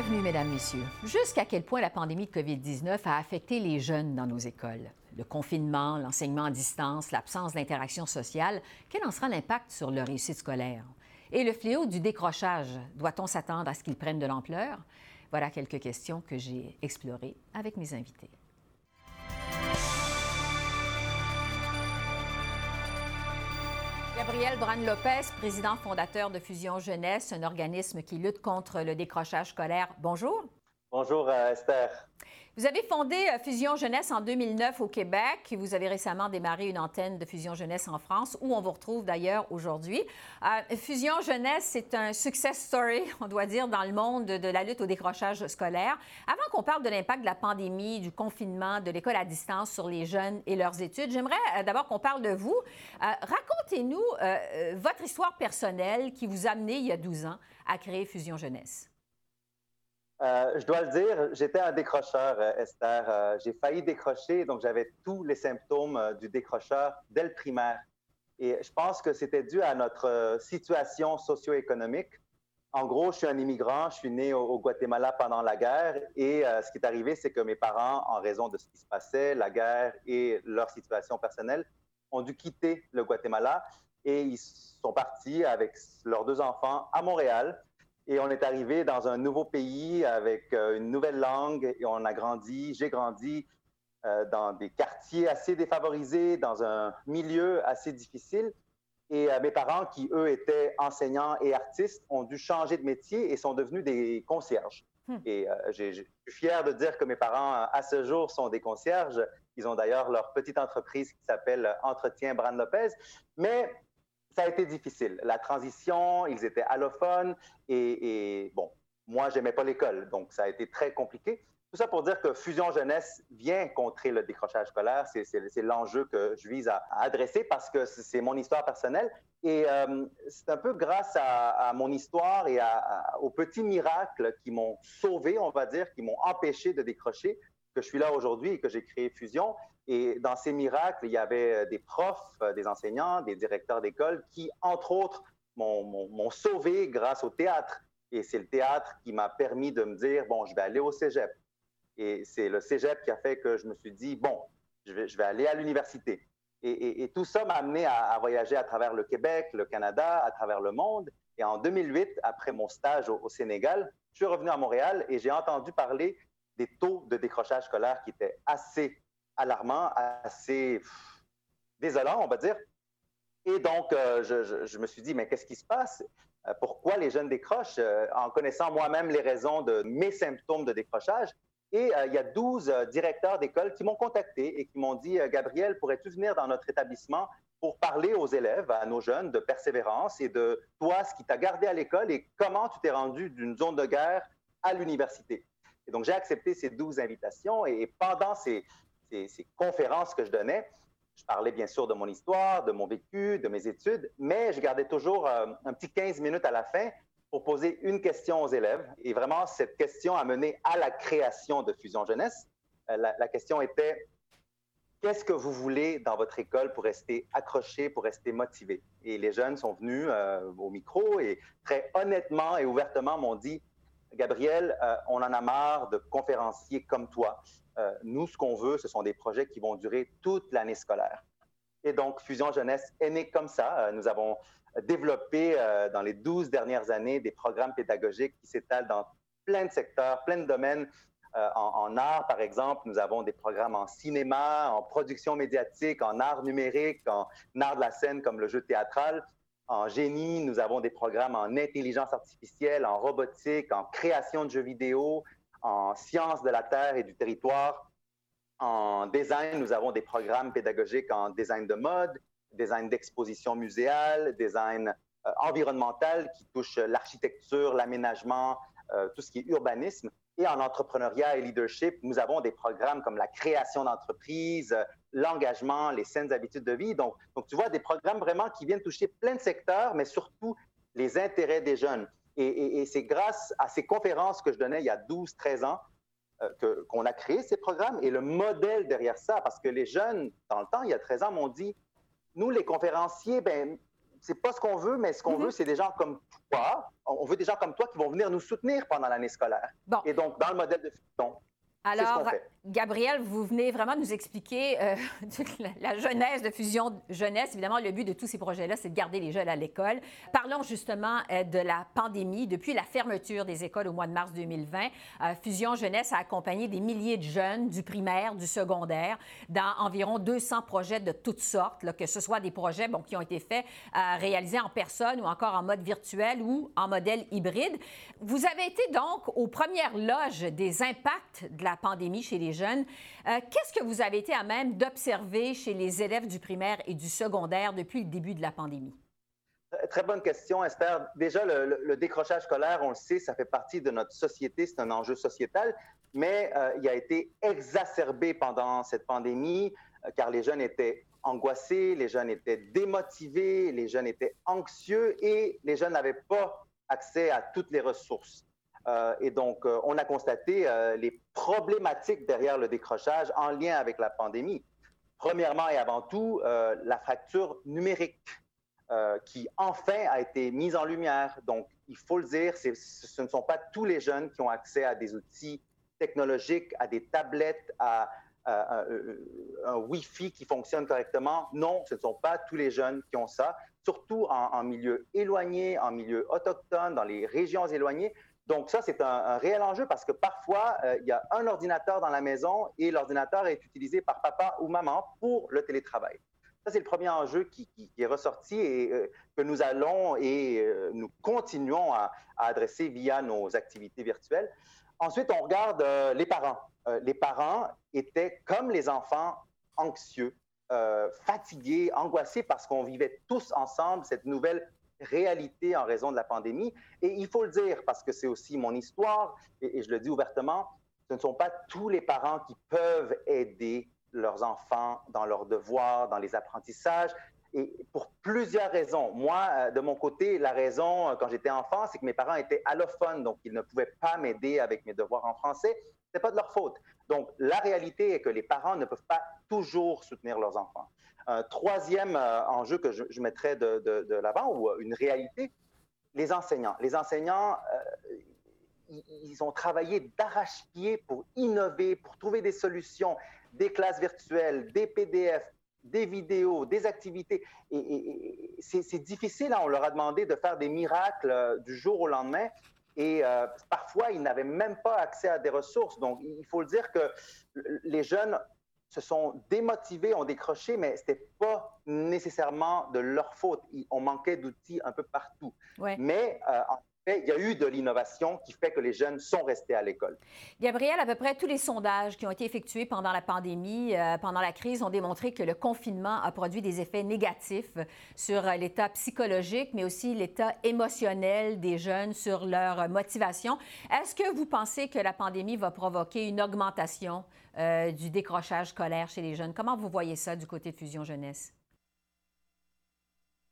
Bienvenue, Mesdames, Messieurs. Jusqu'à quel point la pandémie de COVID-19 a affecté les jeunes dans nos écoles? Le confinement, l'enseignement à distance, l'absence d'interaction sociale, quel en sera l'impact sur leur réussite scolaire? Et le fléau du décrochage, doit-on s'attendre à ce qu'il prenne de l'ampleur? Voilà quelques questions que j'ai explorées avec mes invités. Gabriel Bran-Lopez, président fondateur de Fusion Jeunesse, un organisme qui lutte contre le décrochage scolaire. Bonjour. Bonjour, euh, Esther. Vous avez fondé euh, Fusion Jeunesse en 2009 au Québec. Vous avez récemment démarré une antenne de Fusion Jeunesse en France, où on vous retrouve d'ailleurs aujourd'hui. Euh, Fusion Jeunesse, c'est un success story, on doit dire, dans le monde de la lutte au décrochage scolaire. Avant qu'on parle de l'impact de la pandémie, du confinement, de l'école à distance sur les jeunes et leurs études, j'aimerais euh, d'abord qu'on parle de vous. Racontez-nous votre histoire personnelle qui vous a amené il y a 12 ans à créer Fusion Jeunesse. Euh, je dois le dire, j'étais un décrocheur, euh, Esther. Euh, j'ai failli décrocher, donc j'avais tous les symptômes du décrocheur dès le primaire. Et je pense que c'était dû à notre situation socio-économique. En gros, je suis un immigrant, je suis né au, Guatemala pendant la guerre et ce qui est arrivé, c'est que mes parents, en raison de ce qui se passait, la guerre et leur situation personnelle, ont dû quitter le Guatemala et ils sont partis avec leurs deux enfants à Montréal et on est arrivé dans un nouveau pays avec euh, une nouvelle langue et on a grandi, j'ai grandi euh, dans des quartiers assez défavorisés, dans un milieu assez difficile. Et euh, mes parents, qui eux étaient enseignants et artistes, ont dû changer de métier et sont devenus des concierges. Hmm. Et je suis fier de dire que mes parents, à ce jour, sont des concierges. Ils ont d'ailleurs leur petite entreprise qui s'appelle Entretien Bran Lopez. Mais ça a été difficile. La transition, ils étaient allophones et, bon, moi, j'aimais pas l'école, donc ça a été très compliqué. Tout ça pour dire que Fusion Jeunesse vient contrer le décrochage scolaire. C'est l'enjeu que je vise à, adresser parce que c'est mon histoire personnelle. Et euh, c'est un peu grâce à, mon histoire et aux petits miracles qui m'ont sauvé, on va dire, qui m'ont empêché de décrocher, que je suis là aujourd'hui et que j'ai créé Fusion. Et dans ces miracles, il y avait euh, des profs, euh, des enseignants, des directeurs d'école qui, entre autres, m'ont sauvé grâce au théâtre. Et c'est le théâtre qui m'a permis de me dire, bon, je vais aller au cégep. Et c'est le cégep qui a fait que je me suis dit, bon, je vais, aller à l'université. Et, tout ça m'a amené à, voyager à travers le Québec, le Canada, à travers le monde. Et en 2008, après mon stage au Sénégal, je suis revenu à Montréal et j'ai entendu parler des taux de décrochage scolaire qui étaient assez alarmant, assez désolant, on va dire. Et donc, euh, je, me suis dit, mais qu'est-ce qui se passe? Euh, pourquoi les jeunes décrochent? Euh, en connaissant moi-même les raisons de mes symptômes de décrochage. Et il y a 12 directeurs d'école qui m'ont contacté et qui m'ont dit, Gabriel, pourrais-tu venir dans notre établissement pour parler aux élèves, à nos jeunes, de persévérance et de toi, ce qui t'a gardé à l'école et comment tu t'es rendu d'une zone de guerre à l'université? Et donc, j'ai accepté ces 12 invitations et pendant ces, ces, conférences que je donnais, je parlais bien sûr de mon histoire, de mon vécu, de mes études, mais je gardais toujours euh, un petit 15 minutes à la fin pour poser une question aux élèves. Et vraiment, cette question a mené à la création de Fusion Jeunesse. Euh, la, question était, qu'est-ce que vous voulez dans votre école pour rester accroché, pour rester motivé? Et les jeunes sont venus euh, au micro et très honnêtement et ouvertement m'ont dit, Gabriel, on en a marre de conférenciers comme toi euh, nous, ce qu'on veut, ce sont des projets qui vont durer toute l'année scolaire. Et donc, Fusion Jeunesse est née comme ça. Euh, nous avons développé euh, dans les 12 dernières années des programmes pédagogiques qui s'étalent dans plein de secteurs, plein de domaines. en, art, par exemple, nous avons des programmes en cinéma, en production médiatique, en art numérique, en art de la scène comme le jeu théâtral. En génie, nous avons des programmes en intelligence artificielle, en robotique, en création de jeux vidéo, en sciences de la terre et du territoire. En design, nous avons des programmes pédagogiques en design de mode, design d'exposition muséale, design euh, environnemental qui touche l'architecture, l'aménagement, euh, tout ce qui est urbanisme. Et en entrepreneuriat et leadership, nous avons des programmes comme la création d'entreprises, l'engagement, les saines habitudes de vie. Donc, donc, tu vois, des programmes vraiment qui viennent toucher plein de secteurs, mais surtout les intérêts des jeunes. Et, c'est grâce à ces conférences que je donnais il y a 12-13 ans euh, qu'on a créé ces programmes et le modèle derrière ça, parce que les jeunes, dans le temps, il y a 13 ans, m'ont dit, nous, les conférenciers, ben, c'est pas ce qu'on veut, mais ce qu'on mm-hmm. veut, c'est des gens comme toi. On veut des gens comme toi qui vont venir nous soutenir pendant l'année scolaire. Et donc, dans le modèle de fusion, alors, Gabriel, vous venez vraiment nous expliquer euh, la jeunesse de Fusion Jeunesse. Évidemment, le but de tous ces projets-là, c'est de garder les jeunes à l'école. Parlons justement euh, de la pandémie. Depuis la fermeture des écoles au mois de mars 2020, euh, Fusion Jeunesse a accompagné des milliers de jeunes du primaire, du secondaire, dans environ 200 projets de toutes sortes, que ce soit des projets bon, qui ont été faits, réalisés en personne ou encore en mode virtuel ou en modèle hybride. Vous avez été donc aux premières loges des impacts de la pandémie chez les jeunes. Euh, qu'est-ce que vous avez été à même d'observer chez les élèves du primaire et du secondaire depuis le début de la pandémie? Très bonne question, Esther. Déjà, le, décrochage scolaire, on le sait, ça fait partie de notre société, c'est un enjeu sociétal, mais euh, il a été exacerbé pendant cette pandémie euh, car les jeunes étaient angoissés, les jeunes étaient démotivés, les jeunes étaient anxieux et les jeunes n'avaient pas accès à toutes les ressources. Euh, et donc, euh, on a constaté euh, les problématiques derrière le décrochage en lien avec la pandémie. Premièrement et avant tout, la fracture numérique qui enfin a été mise en lumière. Donc, il faut le dire, ce ne sont pas tous les jeunes qui ont accès à des outils technologiques, à des tablettes, à, un Wi-Fi qui fonctionne correctement. Non, ce ne sont pas tous les jeunes qui ont ça, surtout en, en milieu éloigné, en milieu autochtone, dans les régions éloignées. Donc ça, c'est un, réel enjeu parce que parfois, euh, il y a un ordinateur dans la maison et l'ordinateur est utilisé par papa ou maman pour le télétravail. Ça, c'est le premier enjeu qui, est ressorti et euh, que nous allons et euh, nous continuons à, adresser via nos activités virtuelles. Ensuite, on regarde les parents. les parents étaient, comme les enfants, anxieux, fatigués, angoissés parce qu'on vivait tous ensemble cette nouvelle réalité en raison de la pandémie. Et il faut le dire, parce que c'est aussi mon histoire, et, je le dis ouvertement, ce ne sont pas tous les parents qui peuvent aider leurs enfants dans leurs devoirs, dans les apprentissages. Et pour plusieurs raisons. Moi, euh, de mon côté, la raison, euh, quand j'étais enfant, c'est que mes parents étaient allophones, donc ils ne pouvaient pas m'aider avec mes devoirs en français. Ce n'est pas de leur faute. Donc, la réalité est que les parents ne peuvent pas toujours soutenir leurs enfants. Un troisième euh, enjeu que je, mettrais de, l'avant, ou euh, une réalité, les enseignants. Les enseignants, euh, ils ont travaillé d'arrache-pied pour innover, pour trouver des solutions, des classes virtuelles, des PDF, des vidéos, des activités. Et, c'est difficile, hein. on leur a demandé de faire des miracles du jour au lendemain. Et parfois, ils n'avaient même pas accès à des ressources. Donc, il faut le dire que les jeunes se sont démotivés, ont décroché, mais ce n'était pas nécessairement de leur faute. On manquait d'outils un peu partout. Mais euh, en il y a eu de l'innovation qui fait que les jeunes sont restés à l'école. Gabriel, à peu près tous les sondages qui ont été effectués pendant la pandémie, euh, pendant la crise, ont démontré que le confinement a produit des effets négatifs sur euh, l'état psychologique, mais aussi l'état émotionnel des jeunes, sur leur motivation. Est-ce que vous pensez que la pandémie va provoquer une augmentation euh, du décrochage scolaire chez les jeunes? Comment vous voyez ça du côté de Fusion Jeunesse?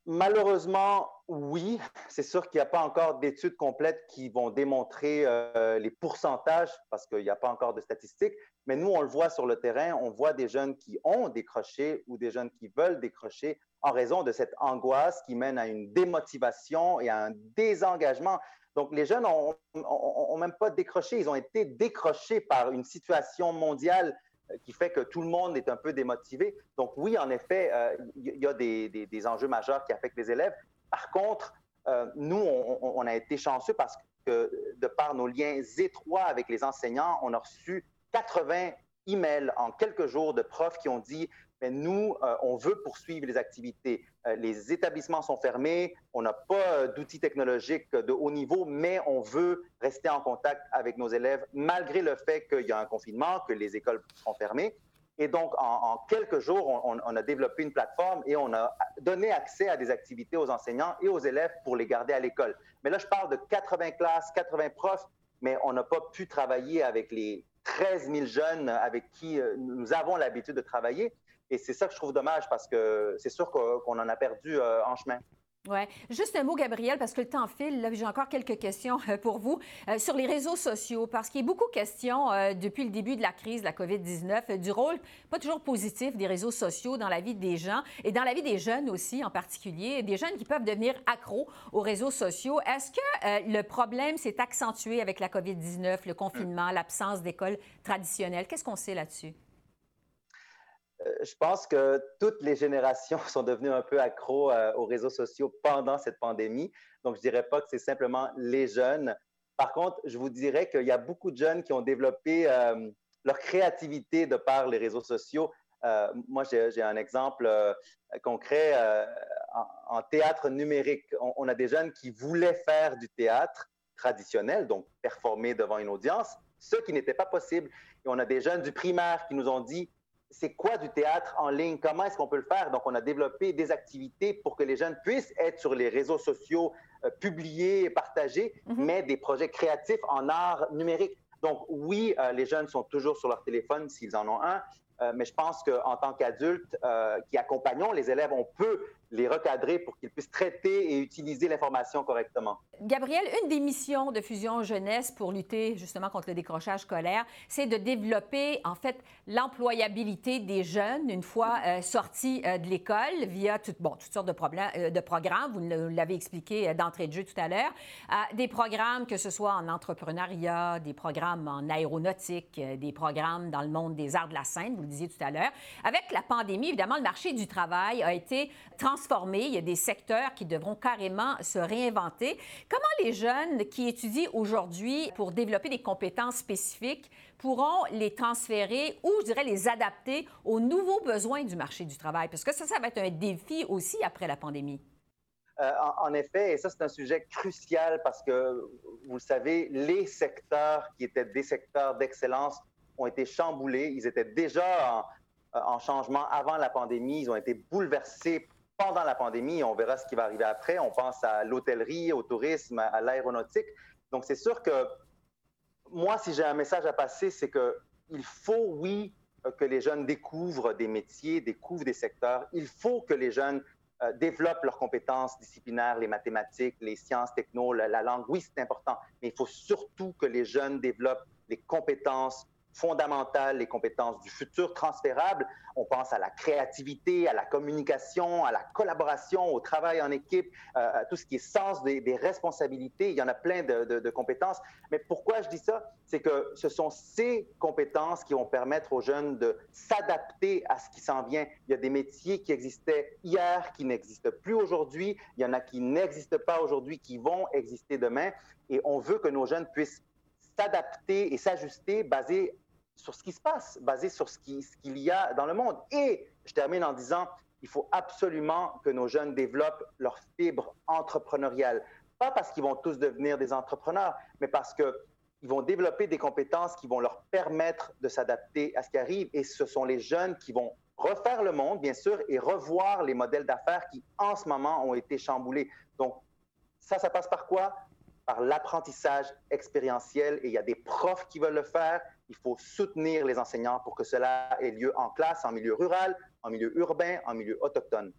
Malheureusement, oui. C'est sûr qu'il n'y a pas encore d'études complètes qui vont démontrer euh, les pourcentages parce qu'il n'y a pas encore de statistiques. Mais nous, on le voit sur le terrain. On voit des jeunes qui ont décroché ou des jeunes qui veulent décrocher en raison de cette angoisse qui mène à une démotivation et à un désengagement. Donc, les jeunes n'ont même pas décroché, ils ont été décrochés par une situation mondiale qui fait que tout le monde est un peu démotivé. Donc, oui, en effet, il euh, y a des, enjeux majeurs qui affectent les élèves. Par contre, euh, nous, on, a été chanceux parce que, de par nos liens étroits avec les enseignants, on a reçu 80 emails en quelques jours de profs qui ont dit mais nous, euh, on veut poursuivre les activités. Euh, les établissements sont fermés, on n'a pas euh, d'outils technologiques de haut niveau, mais on veut rester en contact avec nos élèves malgré le fait qu'il y a un confinement, que les écoles sont fermées. Et donc, en, quelques jours, on, on, a développé une plateforme et on a donné accès à des activités aux enseignants et aux élèves pour les garder à l'école. Mais là, je parle de 80 classes, 80 profs, mais on n'a pas pu travailler avec les 13 000 jeunes avec qui nous avons l'habitude de travailler. Et c'est ça que je trouve dommage parce que c'est sûr qu'on en a perdu euh, en chemin. Oui. Juste un mot, Gabriel, parce que le temps file. J'ai encore quelques questions euh, pour vous euh, sur les réseaux sociaux, parce qu'il y a beaucoup de questions depuis le début de la crise de la COVID-19 du rôle pas toujours positif des réseaux sociaux dans la vie des gens et dans la vie des jeunes aussi en particulier, des jeunes qui peuvent devenir accros aux réseaux sociaux. Est-ce que le problème s'est accentué avec la COVID-19, le confinement, l'absence d'écoles traditionnelles? Qu'est-ce qu'on sait là-dessus? Euh, je pense que toutes les générations sont devenues un peu accros euh, aux réseaux sociaux pendant cette pandémie. Donc, je ne dirais pas que c'est simplement les jeunes. Par contre, je vous dirais qu'il y a beaucoup de jeunes qui ont développé euh, leur créativité de par les réseaux sociaux. moi, j'ai un exemple concret en, théâtre numérique. on, a des jeunes qui voulaient faire du théâtre traditionnel, donc performer devant une audience, ce qui n'était pas possible. Et on a des jeunes du primaire qui nous ont dit c'est quoi du théâtre en ligne? Comment est-ce qu'on peut le faire? Donc, on a développé des activités pour que les jeunes puissent être sur les réseaux sociaux, euh, publiés et partagés, mhm. mais des projets créatifs en art numérique. Donc, oui, euh, les jeunes sont toujours sur leur téléphone s'ils en ont un, euh, mais je pense qu'en tant qu'adultes qui accompagnons les élèves, on peut les recadrer pour qu'ils puissent traiter et utiliser l'information correctement. Gabriel, une des missions de Fusion Jeunesse pour lutter justement contre le décrochage scolaire, c'est de développer en fait l'employabilité des jeunes une fois euh, sortis euh, de l'école via bon, toutes sortes de, problèmes, euh, de programmes, vous l'avez expliqué d'entrée de jeu tout à l'heure, des programmes que ce soit en entrepreneuriat, des programmes en aéronautique, des programmes dans le monde des arts de la scène, vous le disiez tout à l'heure. Avec la pandémie, évidemment, le marché du travail a été transformé. Il y a des secteurs qui devront carrément se réinventer. Comment les jeunes qui étudient aujourd'hui pour développer des compétences spécifiques pourront les transférer ou, je dirais, les adapter aux nouveaux besoins du marché du travail? Parce que ça, ça va être un défi aussi après la pandémie. Euh, en, effet, et ça, c'est un sujet crucial parce que, vous le savez, les secteurs qui étaient des secteurs d'excellence ont été chamboulés. Ils étaient déjà en, en, changement avant la pandémie. Ils ont été bouleversés pendant la pandémie. On verra ce qui va arriver après. On pense à l'hôtellerie, au tourisme, à l'aéronautique. Donc, c'est sûr que moi, si j'ai un message à passer, c'est qu'il faut, oui, que les jeunes découvrent des métiers, découvrent des secteurs. Il faut que les jeunes euh, développent leurs compétences disciplinaires, les mathématiques, les sciences, techno, la langue. Oui, c'est important, mais il faut surtout que les jeunes développent les compétences fondamentales, les compétences du futur transférables. On pense à la créativité, à la communication, à la collaboration, au travail en équipe, euh, à tout ce qui est sens des, responsabilités. Il y en a plein de, compétences. Mais pourquoi je dis ça? C'est que ce sont ces compétences qui vont permettre aux jeunes de s'adapter à ce qui s'en vient. Il y a des métiers qui existaient hier, qui n'existent plus aujourd'hui. Il y en a qui n'existent pas aujourd'hui, qui vont exister demain. Et on veut que nos jeunes puissent s'adapter et s'ajuster basé sur ce qui se passe, basé sur ce qu'il y a dans le monde. Et je termine en disant, il faut absolument que nos jeunes développent leur fibre entrepreneuriale. Pas parce qu'ils vont tous devenir des entrepreneurs, mais parce qu'ils vont développer des compétences qui vont leur permettre de s'adapter à ce qui arrive. Et ce sont les jeunes qui vont refaire le monde, bien sûr, et revoir les modèles d'affaires qui, en ce moment, ont été chamboulés. Donc, ça, ça passe par quoi? Par l'apprentissage expérientiel. Et il y a des profs qui veulent le faire, il faut soutenir les enseignants pour que cela ait lieu en classe, en milieu rural, en milieu urbain, en milieu autochtone.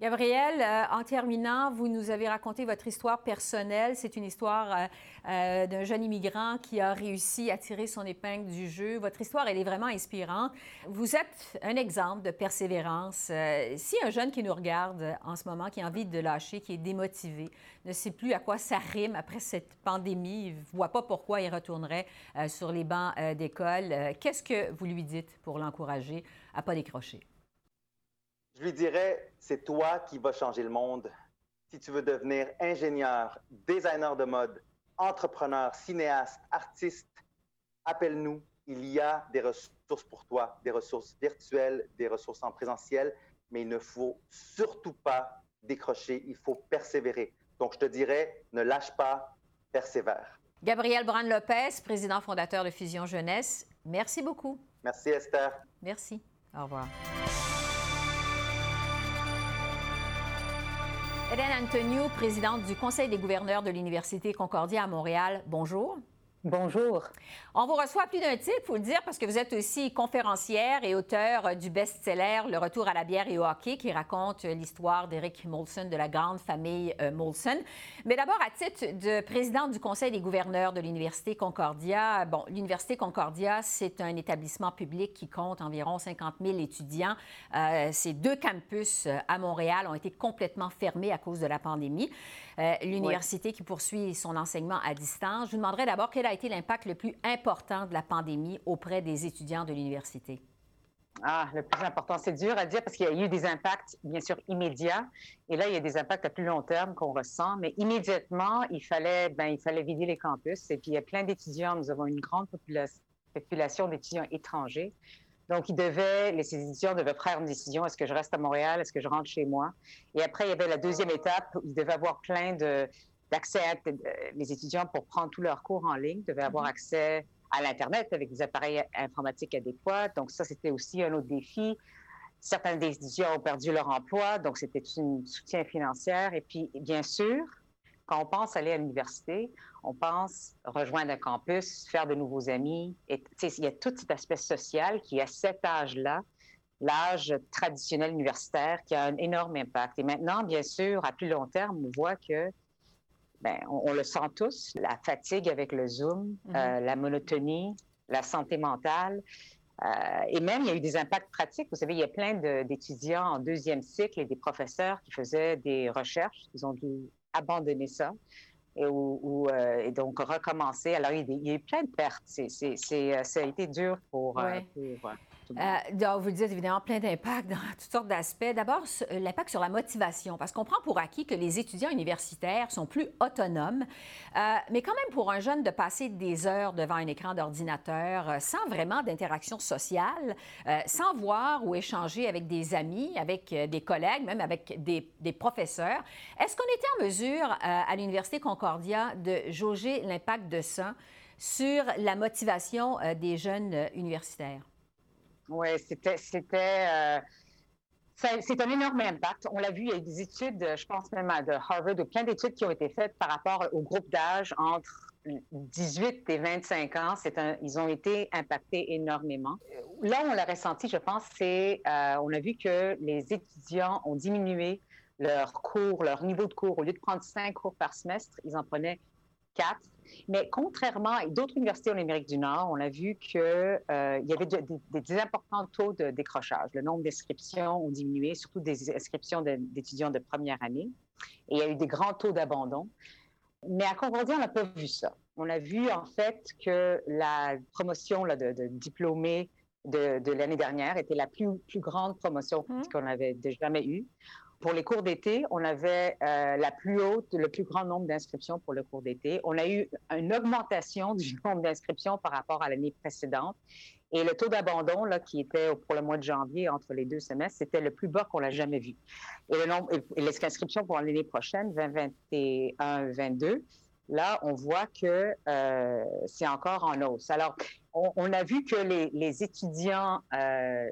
Gabriel, euh, en terminant, vous nous avez raconté votre histoire personnelle. C'est une histoire euh, euh, d'un jeune immigrant qui a réussi à tirer son épingle du jeu. Votre histoire, elle est vraiment inspirante. Vous êtes un exemple de persévérance. si un jeune qui nous regarde en ce moment, qui a envie de lâcher, qui est démotivé, ne sait plus à quoi ça rime après cette pandémie, ne voit pas pourquoi il retournerait sur les bancs d'école, qu'est-ce que vous lui dites pour l'encourager à pas décrocher? Je lui dirais, c'est toi qui vas changer le monde. Si tu veux devenir ingénieur, designer de mode, entrepreneur, cinéaste, artiste, appelle-nous. Il y a des ressources pour toi, des ressources virtuelles, des ressources en présentiel, mais il ne faut surtout pas décrocher, il faut persévérer. Donc, je te dirais, ne lâche pas, persévère. Gabriel Brand-Lopez, président fondateur de Fusion Jeunesse, merci beaucoup. Merci, Esther. Merci. Au revoir. Hélène Antonio, présidente du Conseil des gouverneurs de l'Université Concordia à Montréal, bonjour. Bonjour. On vous reçoit plus d'un titre, faut le dire, parce que vous êtes aussi conférencière et auteur du best-seller Le retour à la bière et au hockey, qui raconte l'histoire d'Eric Molson, de la grande famille euh, Molson. Mais d'abord, à titre de présidente du Conseil des gouverneurs de l'Université Concordia, bon, l'Université Concordia, c'est un établissement public qui compte environ 50 000 étudiants. Euh, ces deux campus euh, à Montréal ont été complètement fermés à cause de la pandémie. L'université qui poursuit son enseignement à distance. Je vous demanderai d'abord quel a été l'impact le plus important de la pandémie auprès des étudiants de l'université? Ah, le plus important, c'est dur à dire parce qu'il y a eu des impacts, bien sûr, immédiats. Et là, il y a des impacts à plus long terme qu'on ressent. Mais immédiatement, il fallait, ben, il fallait vider les campus. Et puis, il y a plein d'étudiants. Nous avons une grande population d'étudiants étrangers. Donc, ils devaient, les étudiants devaient prendre une décision. Est-ce que je reste à Montréal? Est-ce que je rentre chez moi? Et après, il y avait la deuxième étape où ils devaient avoir plein de, d'accès à euh, les étudiants pour prendre tous leurs cours en ligne, devaient avoir mm-hmm. accès à l'Internet avec des appareils informatiques adéquats. Donc, ça, c'était aussi un autre défi. Certains des étudiants ont perdu leur emploi, donc c'était un soutien financier. Et puis, bien sûr, quand on pense aller à l'université, on pense rejoindre un campus, faire de nouveaux amis. Et il y a tout cet aspect social qui, à cet âge-là, l'âge traditionnel universitaire, qui a un énorme impact. Et maintenant, bien sûr, à plus long terme, on voit que ben, on, le sent tous, la fatigue avec le Zoom, mhm. euh, la monotonie, la santé mentale. Euh, et même, il y a eu des impacts pratiques. Vous savez, il y a plein d'étudiants en deuxième cycle et des professeurs qui faisaient des recherches. Ils ont dû abandonner ça et, euh, donc recommencer. Alors, il y, a eu plein de pertes. ça a été dur pour, pour euh, vous le dites évidemment, plein d'impacts dans toutes sortes d'aspects. D'abord, euh, l'impact sur la motivation, parce qu'on prend pour acquis que les étudiants universitaires sont plus autonomes, euh, mais quand même pour un jeune de passer des heures devant un écran d'ordinateur sans vraiment d'interaction sociale, sans voir ou échanger avec des amis, avec des collègues, même avec des professeurs, est-ce qu'on était en mesure à l'Université Concordia de jauger l'impact de ça sur la motivation des jeunes universitaires? Oui, c'était. c'était euh, c'est un énorme impact. On l'a vu, il y a des études, je pense même à de Harvard, ou plein d'études qui ont été faites par rapport au groupe d'âge entre 18 et 25 ans. Un, ils ont été impactés énormément. Là on l'a ressenti, je pense, c'est euh, on a vu que les étudiants ont diminué leur cours, leur niveau de cours. Au lieu de prendre cinq cours par semestre, ils en prenaient quatre. Mais contrairement à d'autres universités en Amérique du Nord, on a vu qu'il euh, y avait des, importants taux de décrochage. Le nombre d'inscriptions ont diminué, surtout des inscriptions d'étudiants de, première année. Et il y a eu des grands taux d'abandon. Mais à Concordia, on n'a pas vu ça. On a vu en fait que la promotion de, diplômés de, l'année dernière était la plus, plus grande promotion mmh. qu'on avait jamais eue. Pour les cours d'été, on avait euh, la plus haute, le plus grand nombre d'inscriptions pour le cours d'été. On a eu une augmentation du nombre d'inscriptions par rapport à l'année précédente. Et le taux d'abandon, là, qui était pour le mois de janvier entre les deux semestres, c'était le plus bas qu'on l'a jamais vu. Et le nombre, les inscriptions pour l'année prochaine, 2021-22, là, on voit que euh, c'est encore en hausse. Alors, on, a vu que les, les étudiants euh,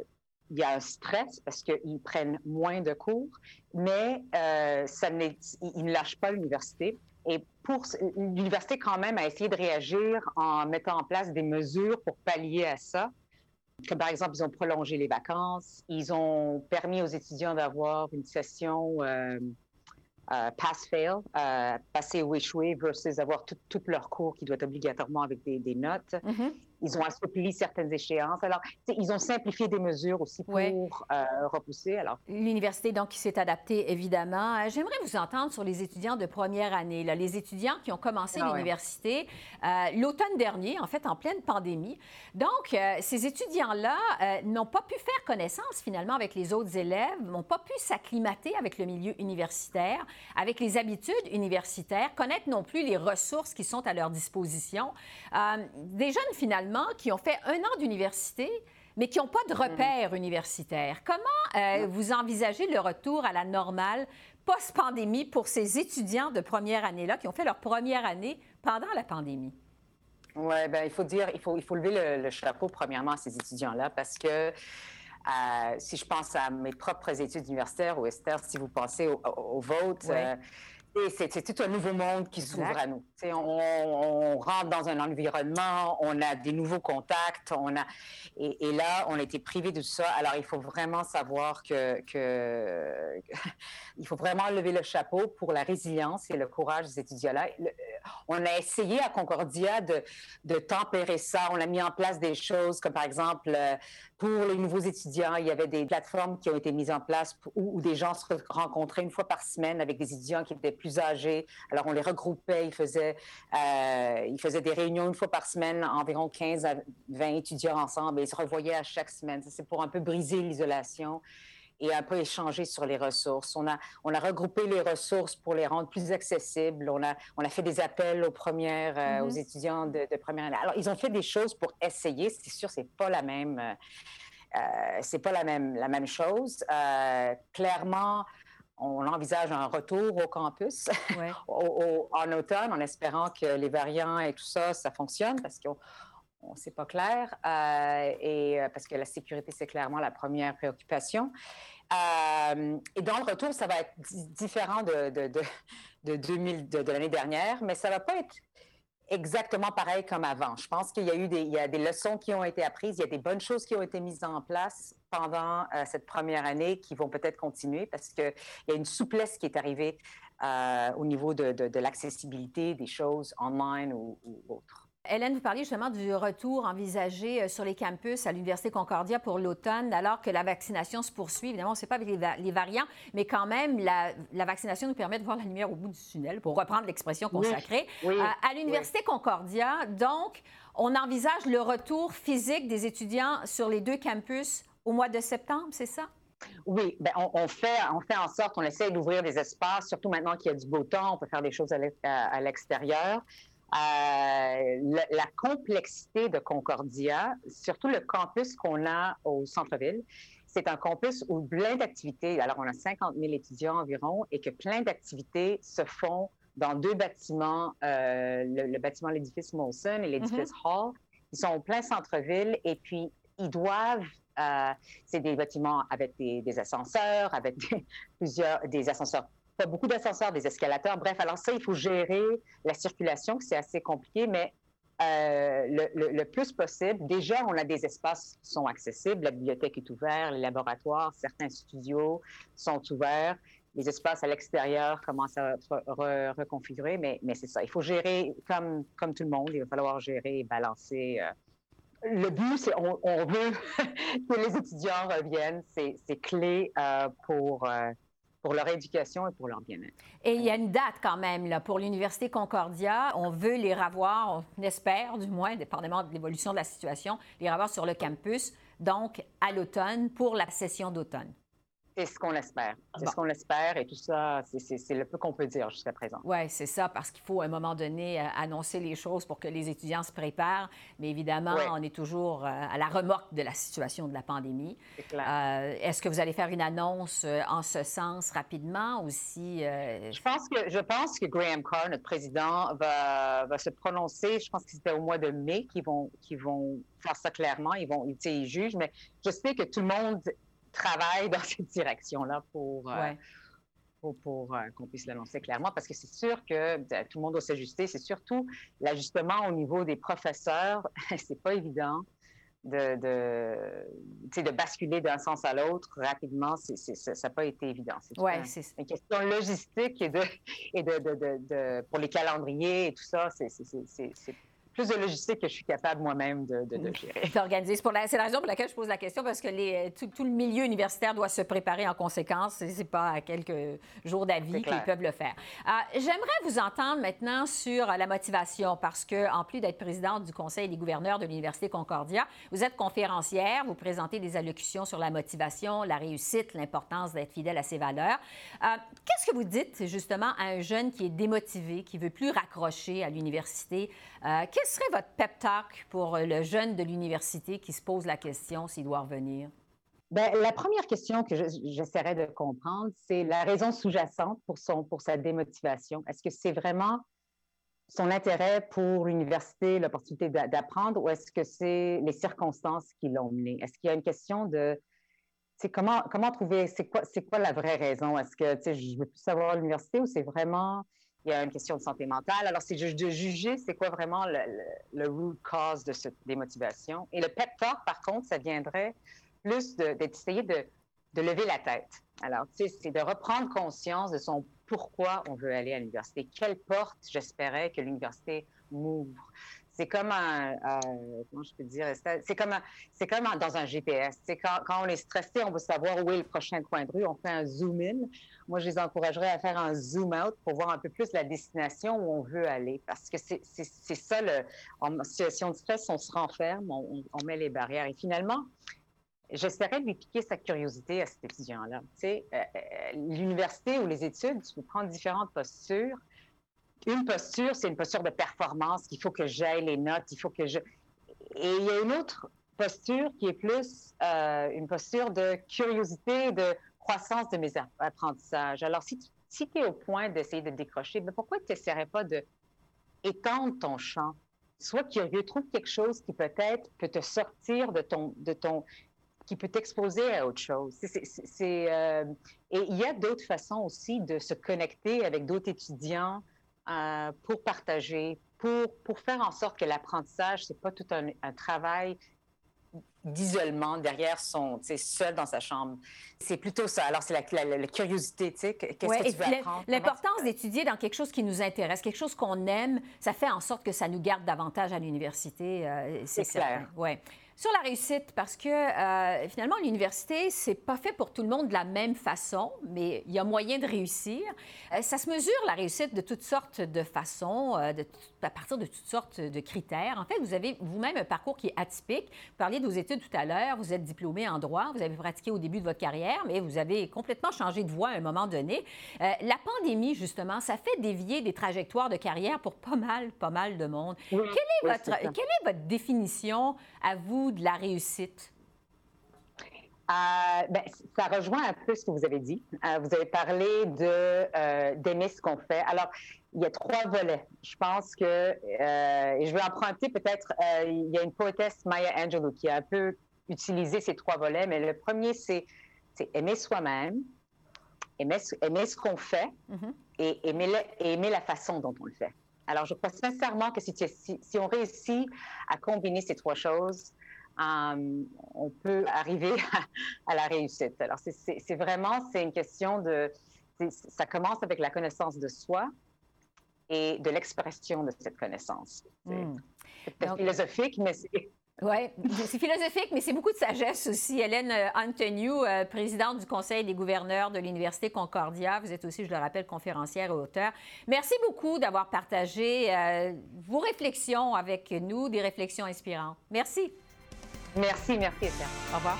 il y a un stress parce qu'ils prennent moins de cours, mais euh, ça ils ne lâchent pas l'université. Et pour l'université, quand même, a essayé de réagir en mettant en place des mesures pour pallier à ça. Comme par exemple, ils ont prolongé les vacances, ils ont permis aux étudiants d'avoir une session euh, euh, pass-fail, passer ou échouer versus avoir tous leurs cours qui être obligatoirement avec des, notes. Mm-hmm. Ils ont assoupli certaines échéances. Alors, ils ont simplifié des mesures aussi pour euh, repousser. Alors, l'université donc qui s'est adaptée évidemment. Euh, j'aimerais vous entendre sur les étudiants de première année, là, les étudiants qui ont commencé ah l'université euh, l'automne dernier, en fait, en pleine pandémie. Donc, ces étudiants-là n'ont pas pu faire connaissance finalement avec les autres élèves, n'ont pas pu s'acclimater avec le milieu universitaire, avec les habitudes universitaires, connaître non plus les ressources qui sont à leur disposition. des jeunes finalement qui ont fait un an d'université, mais qui n'ont pas de mhm. repères universitaires. Comment euh, vous envisagez le retour à la normale post-pandémie pour ces étudiants de première année-là qui ont fait leur première année pendant la pandémie? Oui, ben il faut dire, il faut, il faut lever le, chapeau premièrement à ces étudiants-là parce que euh, si je pense à mes propres études universitaires ou Esther, si vous pensez au, vote, euh, c'est tout un nouveau monde qui s'ouvre à nous. On, on, rentre dans un environnement, on a des nouveaux contacts, on a et, là, on a été privé de tout ça. Alors, il faut vraiment savoir que, il faut vraiment lever le chapeau pour la résilience et le courage des étudiants-là. On a essayé à Concordia de, de tempérer ça. On a mis en place des choses comme, par exemple, euh, pour les nouveaux étudiants, il y avait des plateformes qui ont été mises en place où, des gens se rencontraient une fois par semaine avec des étudiants qui étaient plus âgés. Alors, on les regroupait, ils faisaient, euh, ils faisaient des réunions une fois par semaine, environ 15 à 20 étudiants ensemble, et ils se revoyaient à chaque semaine. C'est pour un peu briser l'isolation et un peu échanger sur les ressources. On a, on a regroupé les ressources pour les rendre plus accessibles. On a, on a fait des appels aux premières, euh, aux mm-hmm. étudiants de, première année. Alors, ils ont fait des choses pour essayer. C'est sûr, c'est pas la même, euh, euh, c'est pas la même, la même chose. clairement, on envisage un retour au campus en automne, en espérant que les variants et tout ça, ça fonctionne, parce qu'on on c'est pas clair, euh, et euh, parce que la sécurité, c'est clairement la première préoccupation. Euh, et dans le retour, ça va être différent de, de, de, de, l'année dernière, mais ça va pas être exactement pareil comme avant. Je pense qu'il y a eu des, il y a des leçons qui ont été apprises, il y a des bonnes choses qui ont été mises en place pendant cette première année qui vont peut-être continuer parce qu'il y a une souplesse qui est arrivée au niveau de, l'accessibilité des choses online ou, ou autres. Hélène, vous parliez justement du retour envisagé euh, sur les campus à l'Université Concordia pour l'automne, alors que la vaccination se poursuit. Évidemment, on ne sait pas avec les, variants, mais quand même, la, vaccination nous permet de voir la lumière au bout du tunnel, pour reprendre l'expression consacrée. Euh, à l'Université Concordia, donc, on envisage le retour physique des étudiants sur les deux campus au mois de septembre, c'est ça? Oui, ben on, fait, on fait en sorte, on essaie d'ouvrir des espaces, surtout maintenant qu'il y a du beau temps, on peut faire des choses à l'extérieur. Euh, la, complexité de Concordia, surtout le campus qu'on a au centre-ville, c'est un campus où plein d'activités, alors on a 50 000 étudiants environ, et que plein d'activités se font dans deux bâtiments, euh, le, bâtiment l'édifice Molson et l'édifice mm-hmm. Hall. Ils sont au plein centre-ville et puis ils doivent euh, c'est des bâtiments avec des, ascenseurs, avec plusieurs des ascenseurs pas beaucoup d'ascenseurs, des escalators. Bref, alors ça, il faut gérer la circulation, c'est assez compliqué, mais euh, le, plus possible. Déjà, on a des espaces qui sont accessibles. La bibliothèque est ouverte, les laboratoires, certains studios sont ouverts. Les espaces à l'extérieur commencent à être reconfigurés, mais, c'est ça. Il faut gérer comme, comme tout le monde. Il va falloir gérer et balancer. Euh. Le but, c'est on, veut que les étudiants reviennent. C'est clé euh, pour pour leur éducation et pour leur bien-être. Et il y a une date quand même là, pour l'Université Concordia. On veut les revoir, on espère du moins, dépendamment de l'évolution de la situation, les revoir sur le campus, donc à l'automne pour la session d'automne. C'est ce qu'on espère. C'est ce qu'on espère et tout ça, c'est le peu qu'on peut dire jusqu'à présent. Oui, c'est ça, parce qu'il faut à un moment donné euh, annoncer les choses pour que les étudiants se préparent. Mais évidemment, on est toujours euh, à la remorque de la situation de la pandémie. Euh, Est-ce que vous allez faire une annonce euh, en ce sens rapidement aussi? Je, pense que, je pense que Graham Carr, notre président, va, va se prononcer. Je pense que c'était au mois de mai qu'ils vont, qu'ils vont faire ça clairement. Ils vont, ils jugent, mais je sais que tout le monde travaille dans cette direction-là pour, euh, pour, euh, qu'on puisse l'annoncer clairement, parce que c'est sûr que ben, tout le monde doit s'ajuster. C'est surtout l'ajustement au niveau des professeurs. c'est pas évident de, de, de basculer d'un sens à l'autre rapidement. ça n'a pas été évident. C'est ouais, une question logistique et, de, et de, de, pour les calendriers et tout ça. C'est plus de logistique que je suis capable moi-même de, de, gérer. D'organiser. C'est la raison pour laquelle je pose la question, parce que les, tout, le milieu universitaire doit se préparer en conséquence. Ce n'est pas à quelques jours d'avis qu'ils peuvent le faire. Euh, j'aimerais vous entendre maintenant sur la motivation, parce que en plus d'être présidente du Conseil des gouverneurs de l'Université Concordia, vous êtes conférencière, vous présentez des allocutions sur la motivation, la réussite, l'importance d'être fidèle à ses valeurs. Euh, qu'est-ce que vous dites justement à un jeune qui est démotivé, qui veut plus raccrocher à l'université? Euh, serait votre pep talk pour le jeune de l'université qui se pose la question s'il doit revenir? Bien, la première question que j'essaierai de comprendre, c'est la raison sous-jacente pour, pour sa démotivation. Est-ce que c'est vraiment son intérêt pour l'université, l'opportunité d'apprendre, ou est-ce que c'est les circonstances qui l'ont mené? Est-ce qu'il y a une question de c'est comment, comment trouver, c'est quoi, quoi la vraie raison? Est-ce que, je veux plus savoir l'université ou c'est vraiment, il y a une question de santé mentale? Alors, c'est de juger c'est quoi vraiment le, le, root cause de cette démotivation. Et le pep talk, par contre, ça viendrait plus d'essayer de, lever la tête. Alors, c'est de reprendre conscience de son pourquoi on veut aller à l'université. Quelle porte j'espérais que l'université m'ouvre? C'est comme un, comment je peux dire, c'est comme, c'est comme dans un GPS. C'est quand, quand, on est stressé, on veut savoir où est le prochain coin de rue, on fait un zoom in. Moi, je les encouragerais à faire un zoom out pour voir un peu plus la destination où on veut aller, parce que c'est, c'est, ça le, en situation de stress, on se renferme, on, on met les barrières. Et finalement, j'essaierais de lui piquer sa curiosité à cet étudiant-là. Tu sais, euh, euh, l'université ou les études, tu peux prendre différentes postures une posture, c'est une posture de performance, qu'il faut que j'aille les notes, il faut que je... Et il y a une autre posture qui est plus euh, une posture de curiosité, de croissance de mes apprentissages. Alors, si tu es au point d'essayer de décrocher, mais pourquoi tu n'essaierais pas de étendre ton champ? Sois curieux, trouve quelque chose qui peut-être peut te sortir de ton, de ton, qui peut t'exposer à autre chose. Euh, et il y a d'autres façons aussi de se connecter avec d'autres étudiants, euh, pour partager, pour, pour faire en sorte que l'apprentissage, c'est pas tout un, travail d'isolement derrière son, tu sais, seul dans sa chambre. C'est plutôt ça. Alors, c'est la, la, curiosité, tu sais, qu'est-ce que tu veux apprendre? L'importance d'étudier dans quelque chose qui nous intéresse, quelque chose qu'on aime, ça fait en sorte que ça nous garde davantage à l'université. Euh, c'est clair. Ouais. Sur la réussite, parce que euh, finalement, l'université, c'est pas fait pour tout le monde de la même façon, mais il y a moyen de réussir. Euh, ça se mesure, la réussite, de toutes sortes de façons, euh, de, à partir de toutes sortes de critères. En fait, vous avez vous-même un parcours qui est atypique. Vous parliez de vos études tout à l'heure, vous êtes diplômé en droit, vous avez pratiqué au début de votre carrière, mais vous avez complètement changé de voie à un moment donné. la pandémie, justement, ça fait dévier des trajectoires de carrière pour pas mal, pas mal de monde. quelle, est votre, quelle est votre définition à vous de la réussite? Euh, ben, ça rejoint un peu ce que vous avez dit. Euh, vous avez parlé de euh, d'aimer ce qu'on fait. Alors, il y a trois volets. Je pense que, et je vais emprunter peut-être, il y a une poétesse, Maya Angelou, qui a un peu utilisé ces trois volets, mais le premier, c'est aimer soi-même, aimer, aimer, ce qu'on fait mm-hmm. et aimer, aimer la façon dont on le fait. Alors, je crois sincèrement que si, si, si on réussit à combiner ces trois choses, euh, on peut arriver à, la réussite. Alors, c'est vraiment, c'est une question de, ça commence avec la connaissance de soi et de l'expression de cette connaissance. C'est hmm. philosophique, mais c'est... Oui, c'est philosophique, mais c'est beaucoup de sagesse aussi. Hélène euh, Antoniou, euh, présidente du Conseil des gouverneurs de l'Université Concordia. Vous êtes aussi, je le rappelle, conférencière et auteur. Merci beaucoup d'avoir partagé vos réflexions avec nous, des réflexions inspirantes. Merci. Merci, merci Esther. Au revoir.